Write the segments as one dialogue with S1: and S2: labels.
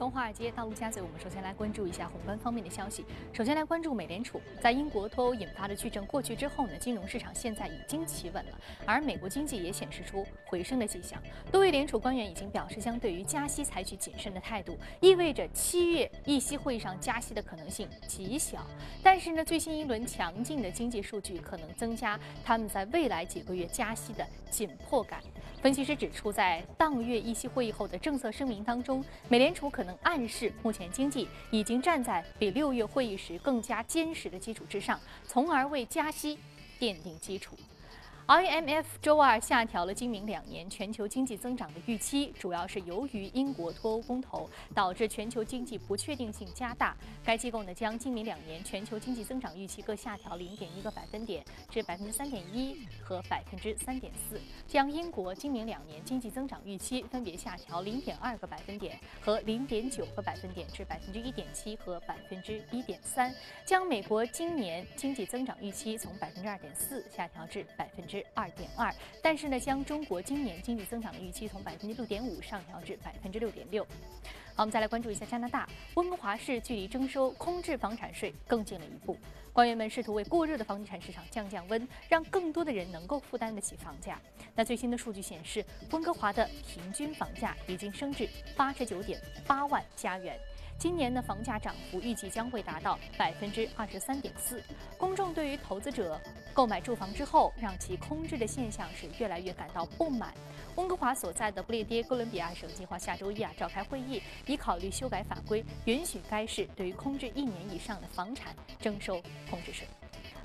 S1: 从华尔街到陆家嘴，我们首先来关注一下宏观方面的消息。首先来关注美联储，在英国脱欧引发的巨震过去之后呢，金融市场现在已经企稳了，而美国经济也显示出回升的迹象。多位联储官员已经表示，将对于加息采取谨慎的态度，意味着七月议息会议上加息的可能性极小。但是呢，最新一轮强劲的经济数据可能增加他们在未来几个月加息的紧迫感。分析师指出，在当月议息会议后的政策声明当中，美联储可能暗示目前经济已经站在比六月会议时更加坚实的基础之上，从而为加息奠定基础。IMF 周二下调了今明两年全球经济增长的预期，主要是由于英国脱欧公投导致全球经济不确定性加大。该机构呢将今明两年全球经济增长预期各下调零点一个百分点至百分之三点一和百分之三点四，将英国今明两年经济增长预期分别下调零点二个百分点和零点九个百分点至百分之一点七和百分之一点三，将美国今年经济增长预期从百分之二点四下调至百分之。二点二，但是呢，将中国今年经济增长的预期从百分之六点五上调至百分之六点六。好，我们再来关注一下加拿大温哥华市，距离征收空置房产税更近了一步。官员们试图为过热的房地产市场降降温，让更多的人能够负担得起房价。那最新的数据显示，温哥华的平均房价已经升至八十九点八万加元。今年的房价涨幅预计将会达到百分之二十三点四。公众对于投资者购买住房之后让其空置的现象是越来越感到不满。温哥华所在的不列颠哥伦比亚省计划下周一啊召开会议，以考虑修改法规，允许该市对于空置一年以上的房产征收空置税。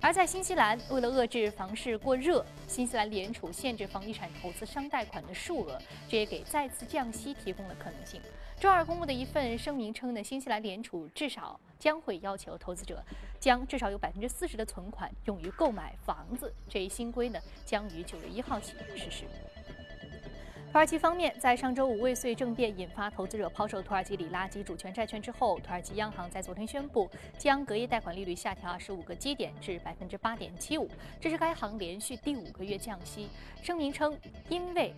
S1: 而在新西兰，为了遏制房市过热，新西兰联储限制房地产投资商贷款的数额，这也给再次降息提供了可能性。周二公布的一份声明称呢，新西兰联储至少将会要求投资者将至少有百分之四十的存款用于购买房子。这一新规呢，将于九月一号起实施。土耳其方面在上周五未遂政变引发投资者抛售土耳其里拉及主权债券之后，土耳其央行在昨天宣布将隔夜贷款利率下调二十五个基点至百分之八点七五，这是该行连续第五个月降息。声明称，因为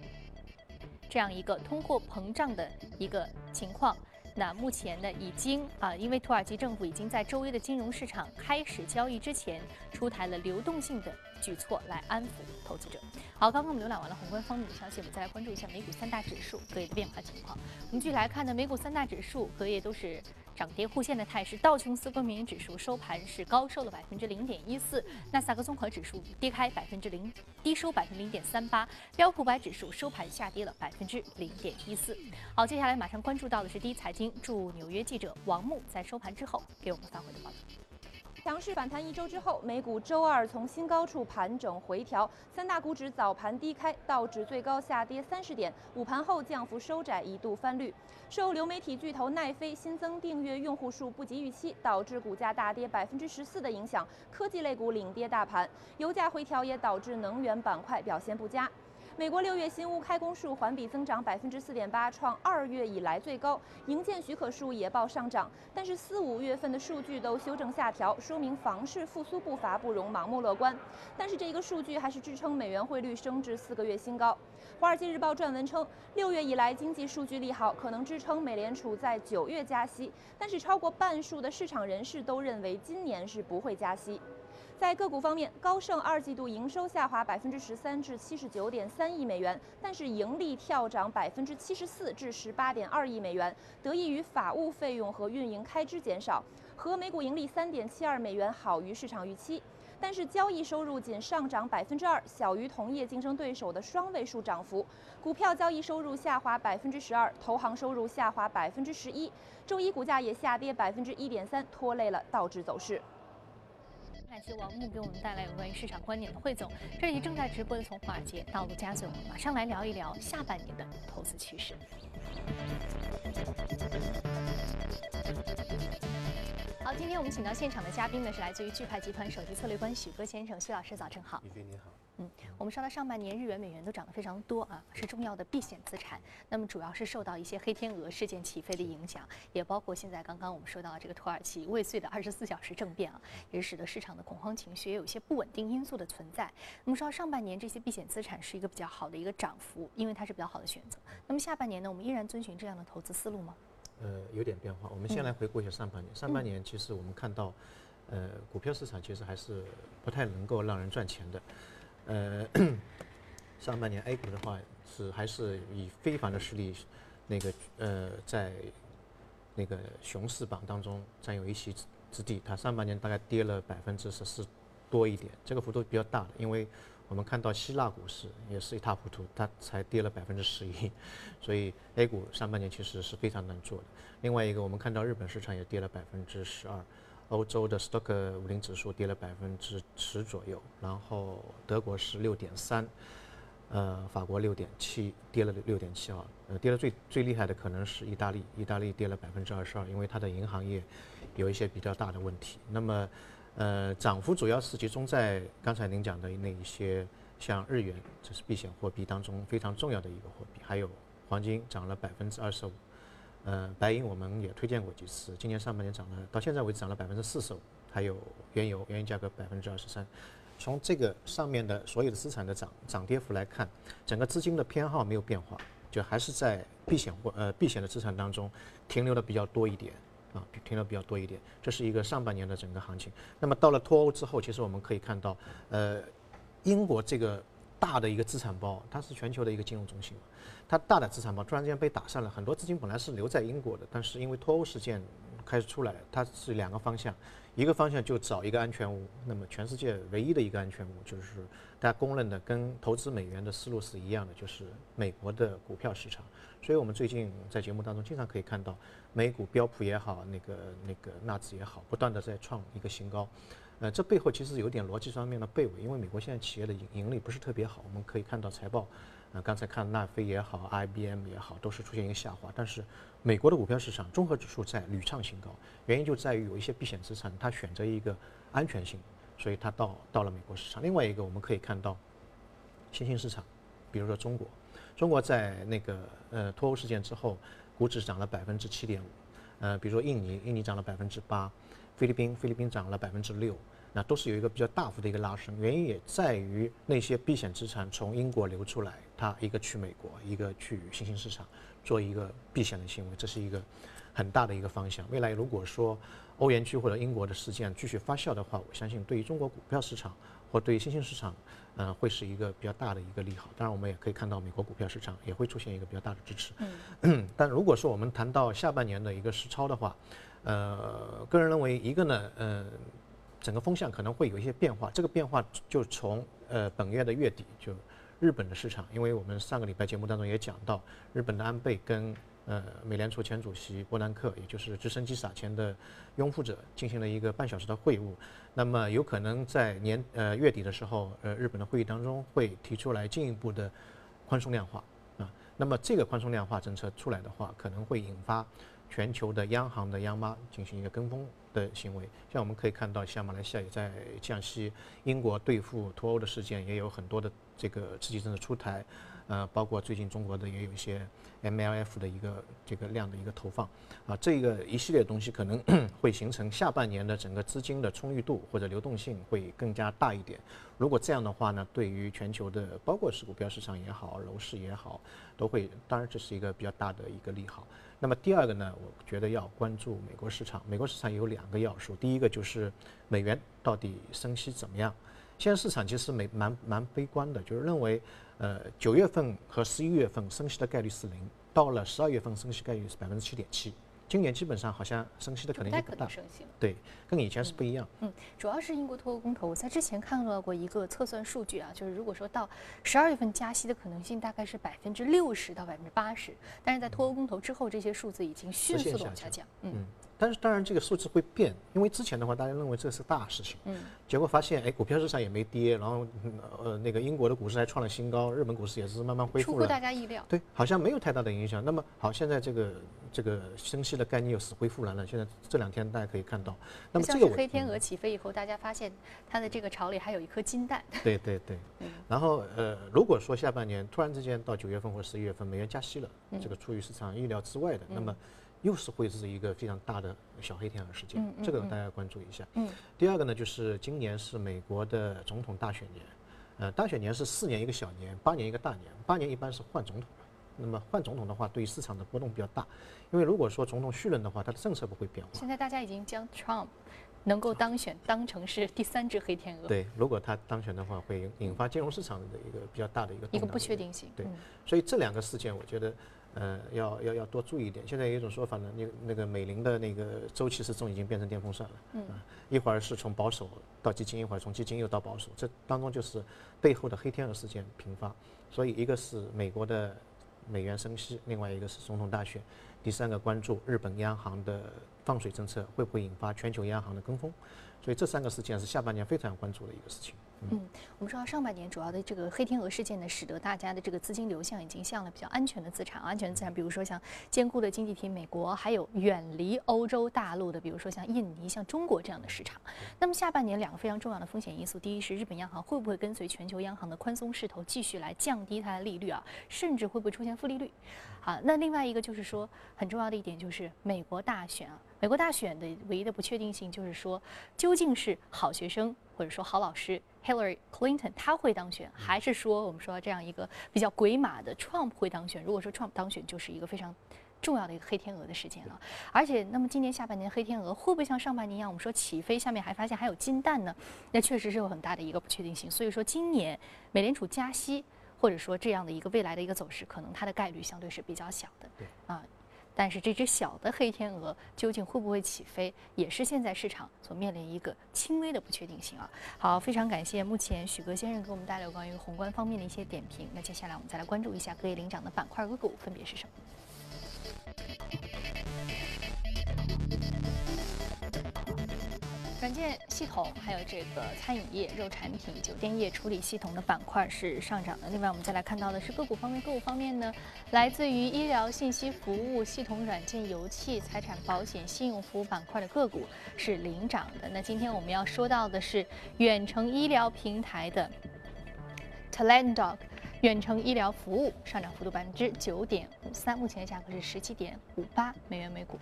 S1: 这样一个通货膨胀的一个情况，那目前呢已经啊，因为土耳其政府已经在周一的金融市场开始交易之前出台了流动性的举措来安抚投资者。好，刚刚我们浏览完了宏观方面的消息，我们再来关注一下美股三大指数隔夜的变化情况。我们继续来看呢，美股三大指数隔夜都是。涨跌互现的态势，道琼斯工业指数收盘是高收了百分之零点一四，纳斯达克综合指数跌开百分之零，低收百分之零点三八，标普百指数收盘下跌了百分之零点一四。好，接下来马上关注到的是第一财经驻纽约记者王木在收盘之后给我们发回的报道。
S2: 强势反弹一周之后，美股周二从新高处盘整回调，三大股指早盘低开，道指最高下跌三十点，午盘后降幅收窄，一度翻绿。受流媒体巨头奈飞新增订阅用户数不及预期，导致股价大跌百分之十四的影响，科技类股领跌大盘。油价回调也导致能源板块表现不佳。美国六月新屋开工数环比增长百分之四点八，创二月以来最高，营建许可数也报上涨。但是四五月份的数据都修正下调，说明房市复苏步伐不容盲目乐观。但是这个数据还是支撑美元汇率升至四个月新高。华尔街日报撰文称，六月以来经济数据利好，可能支撑美联储在九月加息。但是超过半数的市场人士都认为今年是不会加息。在个股方面，高盛二季度营收下滑百分之十三至七十九点三亿美元，但是盈利跳涨百分之七十四至十八点二亿美元，得益于法务费用和运营开支减少，和每股盈利三点七二美元好于市场预期。但是交易收入仅上涨百分之二，小于同业竞争对手的双位数涨幅。股票交易收入下滑百分之十二，投行收入下滑百分之十一。周一股价也下跌百分之一点三，拖累了道指走势。
S1: 感谢王木给我们带来有关于市场观点的汇总。这里正在直播的从华尔街到陆家嘴，我们马上来聊一聊下半年的投资趋势。好，今天我们请到现场的嘉宾呢是来自于钜派集团首席策略官许戈先生，许老师早晨好。
S3: 李飞你好。
S1: 嗯，我们说到上半年日元、美元都涨得非常多啊，是重要的避险资产。那么主要是受到一些黑天鹅事件起飞的影响，也包括现在刚刚我们说到这个土耳其未遂的二十四小时政变啊，也使得市场的恐慌情绪也有一些不稳定因素的存在。那么说到上半年这些避险资产是一个比较好的一个涨幅，因为它是比较好的选择。那么下半年呢，我们依然遵循这样的投资思路吗？
S3: 呃，有点变化。我们先来回顾一下上半年。上半年其实我们看到，呃，股票市场其实还是不太能够让人赚钱的。呃，上半年 A 股的话是还是以非凡的实力，那个呃，在那个熊市榜当中占有一席之地。它上半年大概跌了百分之十四多一点，这个幅度比较大的，因为。我们看到希腊股市也是一塌糊涂，它才跌了百分之十一，所以 A 股上半年其实是非常难做的。另外一个，我们看到日本市场也跌了百分之十二，欧洲的 Stock 五零指数跌了百分之十左右，然后德国是六点三，呃，法国六点七，跌了六点七啊，呃，跌的最最厉害的可能是意大利，意大利跌了百分之二十二，因为它的银行业有一些比较大的问题。那么呃，涨幅主要是集中在刚才您讲的那一些，像日元，这是避险货币当中非常重要的一个货币，还有黄金涨了百分之二十五，呃，白银我们也推荐过几次，今年上半年涨了，到现在为止涨了百分之四十五，还有原油，原油价格百分之二十三。从这个上面的所有的资产的涨涨跌幅来看，整个资金的偏好没有变化，就还是在避险或呃避险的资产当中停留的比较多一点。啊，停留比较多一点，这是一个上半年的整个行情。那么到了脱欧之后，其实我们可以看到，呃，英国这个大的一个资产包，它是全球的一个金融中心，它大的资产包突然之间被打散了，很多资金本来是留在英国的，但是因为脱欧事件开始出来，它是两个方向，一个方向就找一个安全屋，那么全世界唯一的一个安全屋就是大家公认的，跟投资美元的思路是一样的，就是美国的股票市场。所以我们最近在节目当中经常可以看到。美股标普也好，那个那个纳指也好，不断的在创一个新高，呃，这背后其实有点逻辑上面的背尾，因为美国现在企业的盈盈利不是特别好，我们可以看到财报，呃，刚才看纳菲也好，IBM 也好，都是出现一个下滑，但是美国的股票市场综合指数在屡创新高，原因就在于有一些避险资产，它选择一个安全性，所以它到到了美国市场。另外一个我们可以看到新兴市场，比如说中国，中国在那个呃脱欧事件之后。股指涨了百分之七点五，呃，比如说印尼，印尼涨了百分之八，菲律宾，菲律宾涨了百分之六，那都是有一个比较大幅的一个拉升。原因也在于那些避险资产从英国流出来，它一个去美国，一个去新兴市场做一个避险的行为，这是一个很大的一个方向。未来如果说欧元区或者英国的事件继续发酵的话，我相信对于中国股票市场或对于新兴市场。嗯，会是一个比较大的一个利好。当然，我们也可以看到美国股票市场也会出现一个比较大的支持。嗯，但如果说我们谈到下半年的一个实操的话，呃，个人认为一个呢，呃，整个风向可能会有一些变化。这个变化就从呃本月的月底，就日本的市场，因为我们上个礼拜节目当中也讲到，日本的安倍跟。呃，美联储前主席伯南克，也就是直升机撒钱的拥护者，进行了一个半小时的会晤。那么，有可能在年呃月底的时候，呃，日本的会议当中会提出来进一步的宽松量化啊。那么，这个宽松量化政策出来的话，可能会引发全球的央行的央妈进行一个跟风的行为。像我们可以看到，像马来西亚也在降息，英国对付脱欧的事件也有很多的这个刺激政策出台。呃，包括最近中国的也有一些 MLF 的一个这个量的一个投放，啊，这个一系列东西可能会形成下半年的整个资金的充裕度或者流动性会更加大一点。如果这样的话呢，对于全球的包括是股票市场也好，楼市也好，都会，当然这是一个比较大的一个利好。那么第二个呢，我觉得要关注美国市场。美国市场有两个要素，第一个就是美元到底升息怎么样？现在市场其实没蛮蛮悲观的，就是认为。呃，九月份和十一月份升息的概率是零，到了十二月份升息概率是百分之七点七。今年基本上好像升息的可能性不大，对，跟以前是不一样。
S1: 嗯，主要是英国脱欧公投，我在之前看到过一个测算数据啊，就是如果说到十二月份加息的可能性大概是百分之六十到百分之八十，但是在脱欧公投之后，这些数字已经迅速的往下降。
S3: 嗯。但是当然，这个数字会变，因为之前的话，大家认为这是大事情，嗯，结果发现，哎，股票市场也没跌，然后，呃，那个英国的股市还创了新高，日本股市也是慢慢恢复了，出乎
S1: 大家意料，
S3: 对，好像没有太大的影响。那么好，现在这个这个升息的概念又死灰复燃了。现在这两天大家可以看到，那么这个
S1: 黑天鹅起飞以后，大家发现它的这个巢里还有一颗金蛋。
S3: 对对对，然后呃，如果说下半年突然之间到九月份或十一月份美元加息了，这个出于市场意料之外的，那么。又是会是一个非常大的小黑天鹅事件，这个大家要关注一下。第二个呢，就是今年是美国的总统大选年，呃，大选年是四年一个小年，八年一个大年，八年一般是换总统，那么换总统的话，对于市场的波动比较大，因为如果说总统续任的话，他的政策不会变化。
S1: 现在大家已经将 Trump 能够当选当成是第三只黑天鹅。
S3: 对，如果他当选的话，会引发金融市场的一个比较大的一个
S1: 一个不确定性。
S3: 对，所以这两个事件，我觉得。呃，要要要多注意一点。现在有一种说法呢，那那个美林的那个周期时钟已经变成电风扇了。嗯。一会儿是从保守到基金，一会儿从基金又到保守，这当中就是背后的黑天鹅事件频发。所以一个是美国的美元升息，另外一个是总统大选，第三个关注日本央行的放水政策会不会引发全球央行的跟风。所以这三个事件是下半年非常关注的一个事情。
S1: 嗯，我们知道上半年主要的这个黑天鹅事件呢，使得大家的这个资金流向已经向了比较安全的资产，安全资产，比如说像坚固的经济体美国，还有远离欧洲大陆的，比如说像印尼、像中国这样的市场。那么下半年两个非常重要的风险因素，第一是日本央行会不会跟随全球央行的宽松势头继续来降低它的利率啊，甚至会不会出现负利率？好，那另外一个就是说很重要的一点就是美国大选啊，美国大选的唯一的不确定性就是说究竟是好学生或者说好老师。Hillary Clinton 他会当选，还是说我们说这样一个比较鬼马的 Trump 会当选？如果说 Trump 当选，就是一个非常重要的一个黑天鹅的事件了。而且，那么今年下半年黑天鹅会不会像上半年一样，我们说起飞，下面还发现还有金蛋呢？那确实是有很大的一个不确定性。所以说，今年美联储加息，或者说这样的一个未来的一个走势，可能它的概率相对是比较小的。
S3: 对
S1: 啊。但是这只小的黑天鹅究竟会不会起飞，也是现在市场所面临一个轻微的不确定性啊。好，非常感谢目前许哥先生给我们带来关于宏观方面的一些点评。那接下来我们再来关注一下各业领涨的板块个股分别是什么。软件系统，还有这个餐饮业、肉产品、酒店业处理系统的板块是上涨的。另外，我们再来看到的是个股方面，个股方面呢，来自于医疗信息服务、系统软件、油气、财产保险、信用服务板块的个股是领涨的。那今天我们要说到的是远程医疗平台的 Teladoc，远程医疗服务上涨幅度百分之九点五三，目前的价格是十七点五八美元每股。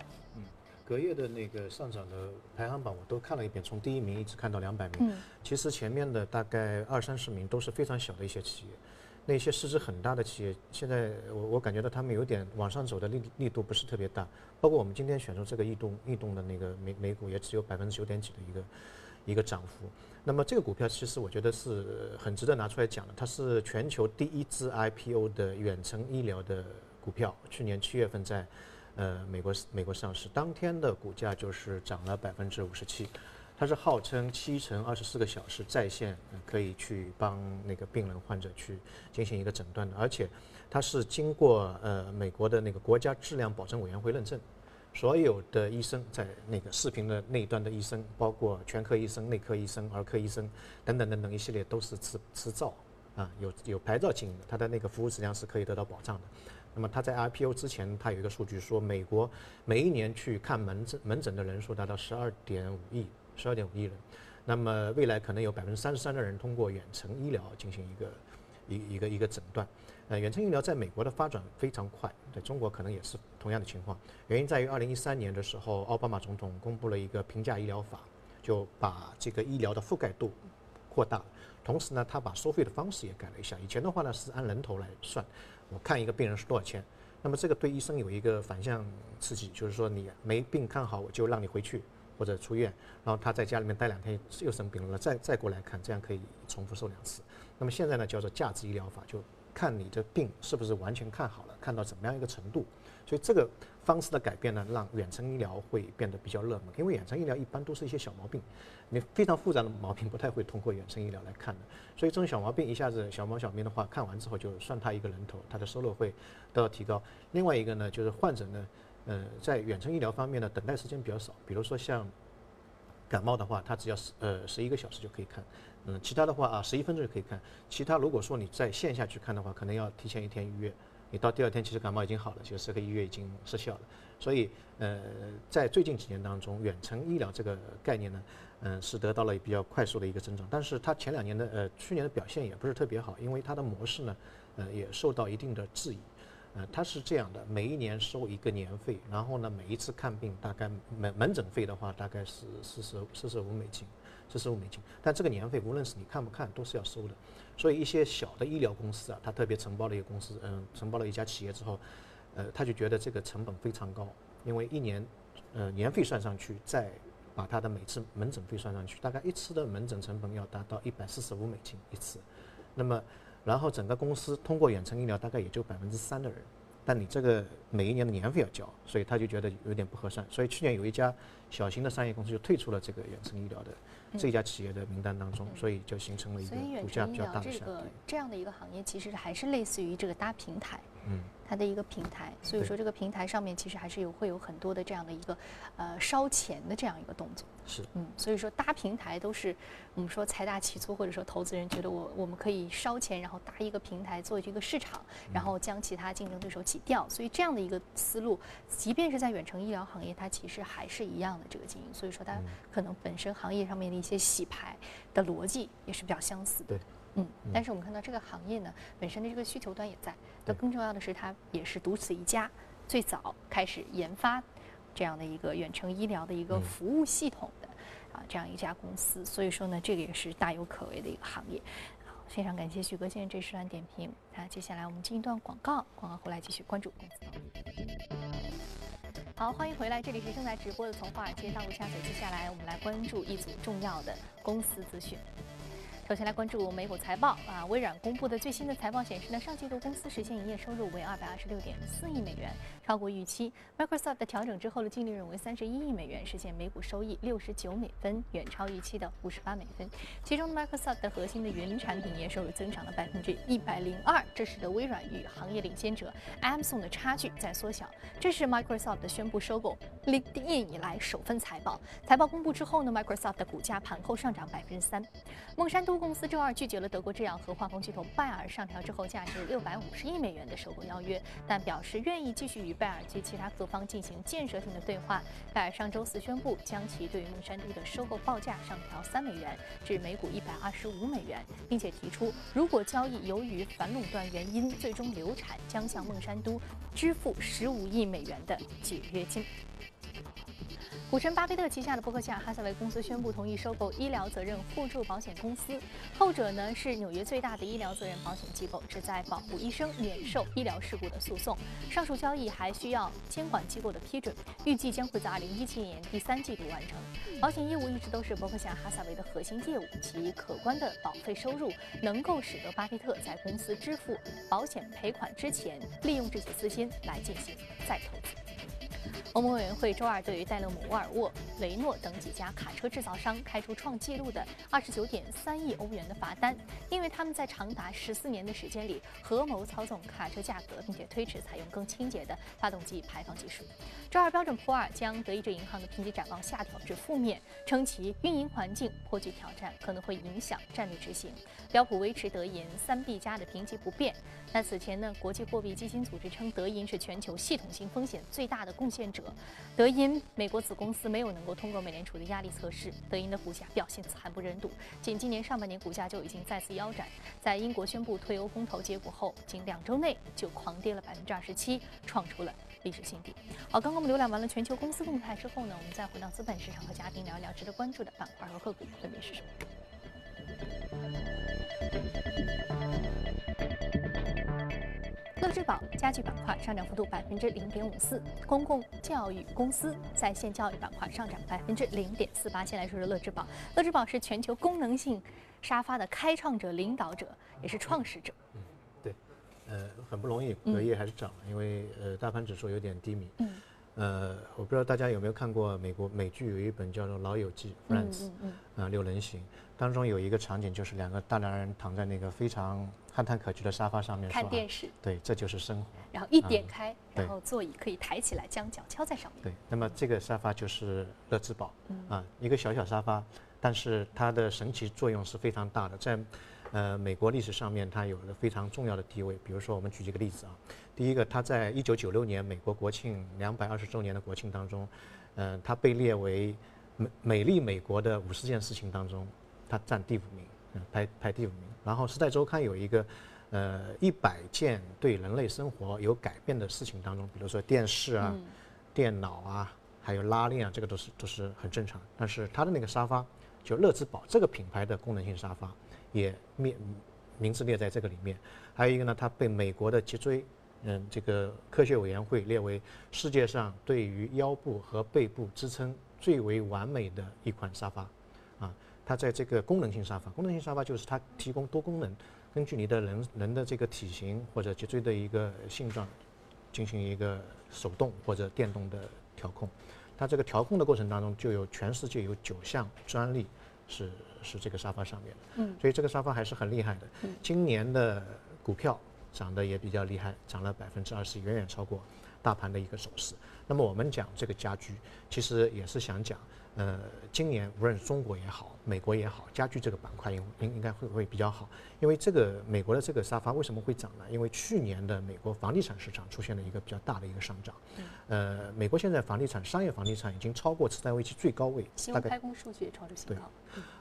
S3: 隔夜的那个上涨的排行榜我都看了一遍，从第一名一直看到两百名。嗯，其实前面的大概二三十名都是非常小的一些企业，那些市值很大的企业，现在我我感觉到他们有点往上走的力力度不是特别大。包括我们今天选出这个异动异动的那个美美股，也只有百分之九点几的一个一个涨幅。那么这个股票其实我觉得是很值得拿出来讲的，它是全球第一支 IPO 的远程医疗的股票，去年七月份在。呃，美国美国上市当天的股价就是涨了百分之五十七，它是号称七乘二十四个小时在线可以去帮那个病人患者去进行一个诊断的，而且它是经过呃美国的那个国家质量保证委员会认证，所有的医生在那个视频的那一端的医生，包括全科医生、内科医生、儿科医生等等等等一系列都是持持照啊，有有牌照经营的，它的那个服务质量是可以得到保障的。那么它在 IPO 之前，它有一个数据说，美国每一年去看门诊门诊的人数达到十二点五亿，十二点五亿人。那么未来可能有百分之三十三的人通过远程医疗进行一个一一个一个诊断。呃，远程医疗在美国的发展非常快，在中国可能也是同样的情况。原因在于二零一三年的时候，奥巴马总统公布了一个平价医疗法，就把这个医疗的覆盖度扩大，同时呢，他把收费的方式也改了一下。以前的话呢是按人头来算。我看一个病人是多少钱？那么这个对医生有一个反向刺激，就是说你没病看好，我就让你回去或者出院，然后他在家里面待两天又生病了，再再过来看，这样可以重复收两次。那么现在呢叫做价值医疗法，就看你的病是不是完全看好了，看到怎么样一个程度。所以这个方式的改变呢，让远程医疗会变得比较热门，因为远程医疗一般都是一些小毛病。你非常复杂的毛病不太会通过远程医疗来看的，所以这种小毛病一下子小毛小病的话，看完之后就算他一个人头，他的收入会得到提高。另外一个呢，就是患者呢，呃，在远程医疗方面呢，等待时间比较少。比如说像感冒的话，他只要十呃十一个小时就可以看，嗯，其他的话啊十一分钟就可以看。其他如果说你在线下去看的话，可能要提前一天预约。你到第二天其实感冒已经好了，就是这个预约已经失效了。所以呃，在最近几年当中，远程医疗这个概念呢。嗯，是得到了比较快速的一个增长，但是它前两年的呃去年的表现也不是特别好，因为它的模式呢，呃也受到一定的质疑，呃，它是这样的，每一年收一个年费，然后呢，每一次看病大概门门诊费的话，大概是四十四十五美金，四十五美金。但这个年费无论是你看不看都是要收的，所以一些小的医疗公司啊，他特别承包了一个公司，嗯，承包了一家企业之后，呃，他就觉得这个成本非常高，因为一年，呃，年费算上去，再把他的每次门诊费算上去，大概一次的门诊成本要达到一百四十五美金一次，那么。然后整个公司通过远程医疗大概也就百分之三的人，但你这个每一年的年费要交，所以他就觉得有点不合算。所以去年有一家小型的商业公司就退出了这个远程医疗的这家企业的名单当中，所以就形成了一个股价比较大的下跌。
S1: 这个这样的一个行业其实还是类似于这个搭平台。嗯。它的一个平台，所以说这个平台上面其实还是有会有很多的这样的一个呃烧钱的这样一个动作。
S3: 是，
S1: 嗯，所以说搭平台都是我们说财大气粗，或者说投资人觉得我我们可以烧钱，然后搭一个平台做这个市场，然后将其他竞争对手挤掉。所以这样的一个思路，即便是在远程医疗行业，它其实还是一样的这个经营。所以说它可能本身行业上面的一些洗牌的逻辑也是比较相似的。
S3: 对。
S1: 嗯，但是我们看到这个行业呢，本身的这个需求端也在。那更重要的是，它也是独此一家，最早开始研发这样的一个远程医疗的一个服务系统的啊这样一家公司。所以说呢，这个也是大有可为的一个行业。好，非常感谢许哥先生这时段点评。那接下来我们进一段广告，广告回来继续关注公司。好，欢迎回来，这里是正在直播的从华尔街到陆家嘴。接下来我们来关注一组重要的公司资讯。首先来关注美股财报啊，微软公布的最新的财报显示呢，上季度公司实现营业收入为二百二十六点四亿美元，超过预期。Microsoft 调整之后的净利润为三十一亿美元，实现每股收益六十九美分，远超预期的五十八美分。其中，Microsoft 的核心的云产品营业收入增长了百分之一百零二，这使得微软与行业领先者 Amazon 的差距在缩小。这是 Microsoft 宣布收购 LinkedIn 以来首份财报。财报公布之后呢，Microsoft 的股价盘后上涨百分之三。孟山都。公司周二拒绝了德国制药和化工巨头拜耳上调之后价值六百五十亿美元的收购邀约，但表示愿意继续与拜耳及其他各方进行建设性的对话。拜耳上周四宣布将其对于孟山都的收购报价上调三美元至每股一百二十五美元，并且提出如果交易由于反垄断原因最终流产，将向孟山都支付十五亿美元的解约金。股神巴菲特旗下的伯克夏哈撒韦公司宣布同意收购医疗责任互助保险公司，后者呢是纽约最大的医疗责任保险机构，旨在保护医生免受医疗事故的诉讼。上述交易还需要监管机构的批准，预计将会在2017年第三季度完成。保险业务一直都是伯克夏哈撒韦的核心业务，其可观的保费收入能够使得巴菲特在公司支付保险赔款之前，利用这些资金来进行再投资。欧盟委员会周二对于戴勒姆、沃尔沃、雷诺等几家卡车制造商开出创纪录的二十九点三亿欧元的罚单，因为他们在长达十四年的时间里合谋操纵卡车价格，并且推迟采用更清洁的发动机排放技术。周二，标准普尔将德意志银行的评级展望下调至负面，称其运营环境颇具挑战，可能会影响战略执行。标普维持德银三 B 加的评级不变。那此前呢，国际货币基金组织称德银是全球系统性风险最大的贡献者。德银美国子公司没有能够通过美联储的压力测试，德银的股价表现惨不忍睹。仅今年上半年，股价就已经再次腰斩。在英国宣布退欧公投结果后，仅两周内就狂跌了百分之二十七，创出了历史新低。好，刚刚我们浏览完了全球公司动态之后呢，我们再回到资本市场和嘉宾聊一聊值得关注的板块和个股分别是什么。乐之宝家具板块上涨幅度百分之零点五四，公共教育公司在线教育板块上涨百分之零点四八。先来说说乐之宝，乐之宝是全球功能性沙发的开创者、领导者，也是创始者。
S3: 嗯，对，呃，很不容易，隔夜还是涨了，因为呃大盘指数有点低迷。嗯。呃，我不知道大家有没有看过美国美剧，有一本叫做《老友记》（Friends），啊，六人行，当中有一个场景，就是两个大男人躺在那个非常憨态可掬的沙发上面
S1: 看电视。
S3: 对，这就是生活。
S1: 然后一点开，然后座椅可以抬起来，将脚敲在上面。
S3: 对，那么这个沙发就是乐之宝，嗯啊，一个小小沙发，但是它的神奇作用是非常大的，在。呃，美国历史上面它有了非常重要的地位。比如说，我们举几个例子啊。第一个，它在一九九六年美国国庆两百二十周年的国庆当中，嗯，它被列为美美丽美国的五十件事情当中，它占第五名，嗯，排排第五名。然后，《时代周刊》有一个呃一百件对人类生活有改变的事情当中，比如说电视啊、电脑啊，还有拉链啊，这个都是都是很正常。但是它的那个沙发，就乐之宝这个品牌的功能性沙发，也列名字列在这个里面。还有一个呢，它被美国的脊椎嗯这个科学委员会列为世界上对于腰部和背部支撑最为完美的一款沙发。啊，它在这个功能性沙发，功能性沙发就是它提供多功能，根据你的人人的这个体型或者脊椎的一个性状，进行一个手动或者电动的调控。它这个调控的过程当中，就有全世界有九项专利是是这个沙发上面的。嗯，所以这个沙发还是很厉害的。今年的股票涨得也比较厉害，涨了百分之二十，远远超过大盘的一个走势。那么我们讲这个家居，其实也是想讲。呃，今年无论是中国也好，美国也好，家具这个板块应应应该会会比较好，因为这个美国的这个沙发为什么会涨呢？因为去年的美国房地产市场出现了一个比较大的一个上涨。呃，美国现在房地产商业房地产已经超过次贷危机最高位，
S1: 大概开工数据也超出新高。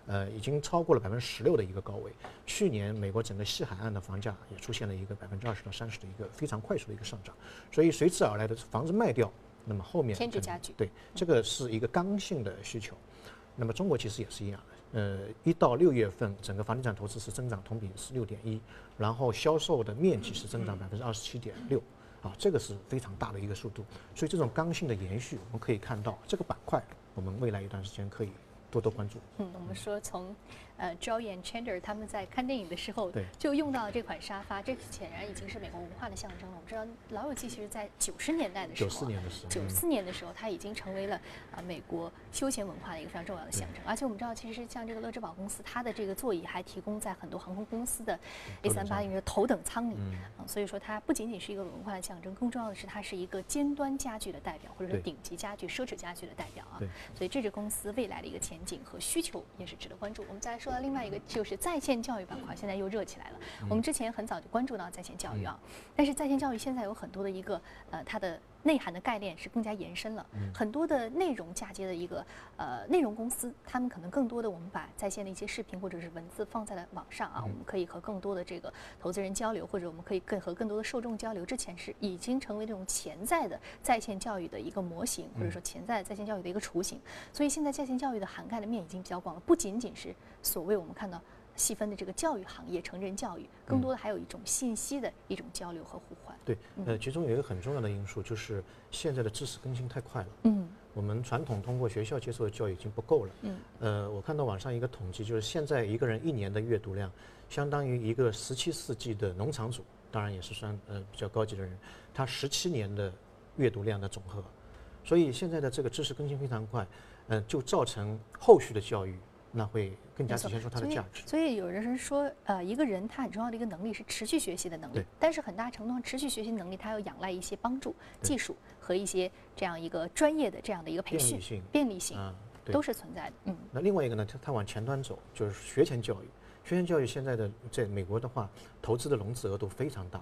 S3: 呃，已经超过了百分之十六的一个高位。去年美国整个西海岸的房价也出现了一个百分之二十到三十的一个非常快速的一个上涨，所以随之而来的房子卖掉。那么后面
S1: 添置家具，
S3: 对，这个是一个刚性的需求。那么中国其实也是一样的，呃，一到六月份，整个房地产投资是增长同比是六点一，然后销售的面积是增长百分之二十七点六，啊，这个是非常大的一个速度。所以这种刚性的延续，我们可以看到这个板块，我们未来一段时间可以多多关注。
S1: 嗯，我们说从。呃，Joy and Chandler 他们在看电影的时候就用到了这款沙发，这显然已经是美国文化的象征了。我们知道《老友记》其实在九十年代的时候，九四
S3: 年的时候，
S1: 九四年的时候，它已经成为了啊美国休闲文化的一个非常重要的象征。而且我们知道，其实像这个乐之宝公司，它的这个座椅还提供在很多航空公司的 A 三八零的头等舱里，啊，所以说它不仅仅是一个文化的象征，更重要的是它是一个尖端家具的代表，或者说顶级家具、奢侈家具的代表啊。所以这支公司未来的一个前景和需求也是值得关注。我们再来说到另外一个就。是在线教育板块现在又热起来了。我们之前很早就关注到在线教育啊，但是在线教育现在有很多的一个呃，它的内涵的概念是更加延伸了。很多的内容嫁接的一个呃内容公司，他们可能更多的我们把在线的一些视频或者是文字放在了网上啊，我们可以和更多的这个投资人交流，或者我们可以更和更多的受众交流。之前是已经成为这种潜在的在线教育的一个模型，或者说潜在在线教育的一个雏形。所以现在在线教育的涵盖的面已经比较广了，不仅仅是所谓我们看到。细分的这个教育行业，成人教育，更多的还有一种信息的一种交流和互换。
S3: 对，呃，其中有一个很重要的因素就是现在的知识更新太快了。嗯，我们传统通过学校接受的教育已经不够了。嗯，呃，我看到网上一个统计，就是现在一个人一年的阅读量，相当于一个十七世纪的农场主，当然也是算呃比较高级的人，他十七年的阅读量的总和。所以现在的这个知识更新非常快，嗯，就造成后续的教育。那会更加体现出它的价值。
S1: 所以有人说，呃，一个人他很重要的一个能力是持续学习的能力。但是很大程度上，持续学习能力它要仰赖一些帮助、技术和一些这样一个专业的这样的一个培训、便利性，都是存在的。嗯。
S3: 那另外一个呢，它它往前端走，就是学前教育。学前教育现在的在美国的话，投资的融资额度非常大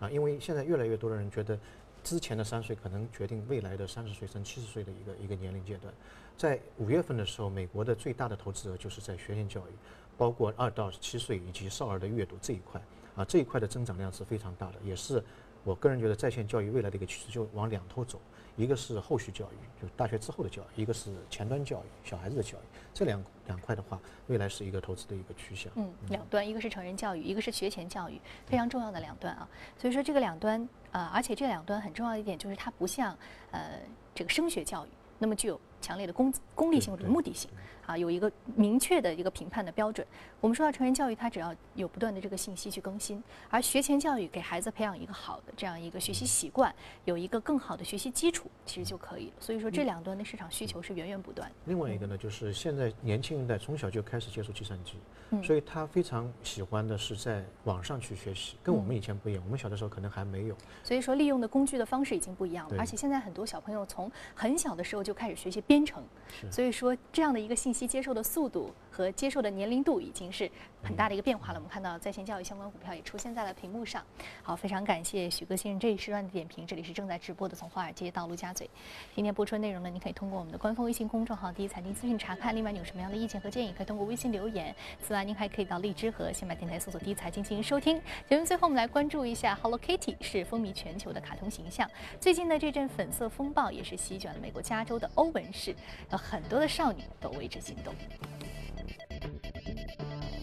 S3: 啊，因为现在越来越多的人觉得，之前的三岁可能决定未来的三十岁甚至七十岁的一个一个年龄阶段。在五月份的时候，美国的最大的投资额就是在学前教育，包括二到七岁以及少儿的阅读这一块，啊，这一块的增长量是非常大的，也是我个人觉得在线教育未来的一个趋势，就往两头走，一个是后续教育，就大学之后的教育，一个是前端教育，小孩子的教育，这两两块的话，未来是一个投资的一个趋向。
S1: 嗯，两端，一个是成人教育，一个是学前教育，非常重要的两端啊。所以说这个两端啊，而且这两端很重要的一点就是它不像呃这个升学教育那么具有。强烈的功功利性或者目的性，啊，有一个明确的一个评判的标准。我们说到成人教育，它只要有不断的这个信息去更新，而学前教育给孩子培养一个好的这样一个学习习惯，有一个更好的学习基础，其实就可以了。所以说这两端的市场需求是源源不断。
S3: 另外一个呢，就是现在年轻一代从小就开始接触计算机，所以他非常喜欢的是在网上去学习，跟我们以前不一样。我们小的时候可能还没有。
S1: 所以说利用的工具的方式已经不一样了，而且现在很多小朋友从很小的时候就开始学习。编程。所以说，这样的一个信息接受的速度和接受的年龄度已经是很大的一个变化了。我们看到在线教育相关股票也出现在了屏幕上。好，非常感谢许哥先生这一时段的点评。这里是正在直播的从华尔街到陆家嘴。今天播出内容呢，您可以通过我们的官方微信公众号“第一财经资讯”查看。另外，你有什么样的意见和建议，可以通过微信留言。此外，您还可以到荔枝和喜马电台搜索“第一财经”进行收听。节目最后，我们来关注一下 Hello Kitty 是风靡全球的卡通形象。最近呢，这阵粉色风暴也是席卷了美国加州的欧文市，有很多的少女。都为之心动。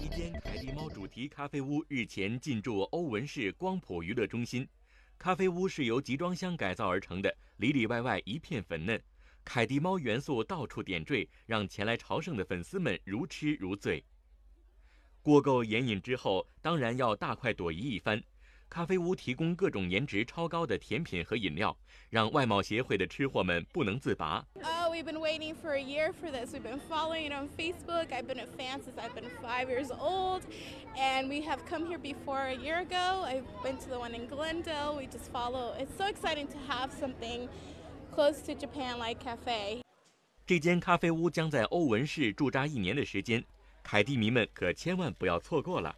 S4: 一间凯蒂猫主题咖啡屋日前进驻欧文市光谱娱乐中心。咖啡屋是由集装箱改造而成的，里里外外一片粉嫩，凯蒂猫元素到处点缀，让前来朝圣的粉丝们如痴如醉。过够眼瘾之后，当然要大快朵颐一番。咖啡屋提供各种颜值超高的甜品和饮料，让外貌协会的吃货们不能自拔。
S5: Oh, we've been waiting for a year for this. We've been following it on Facebook. I've been a fan since I've been five years old, and we have come here before a year ago. I've been to the one in Glendale. We just follow. It's so exciting to have something close to Japan like cafe.
S4: 这间咖啡屋将在欧文市驻扎一年的时间，凯蒂迷们可千万不要错过了。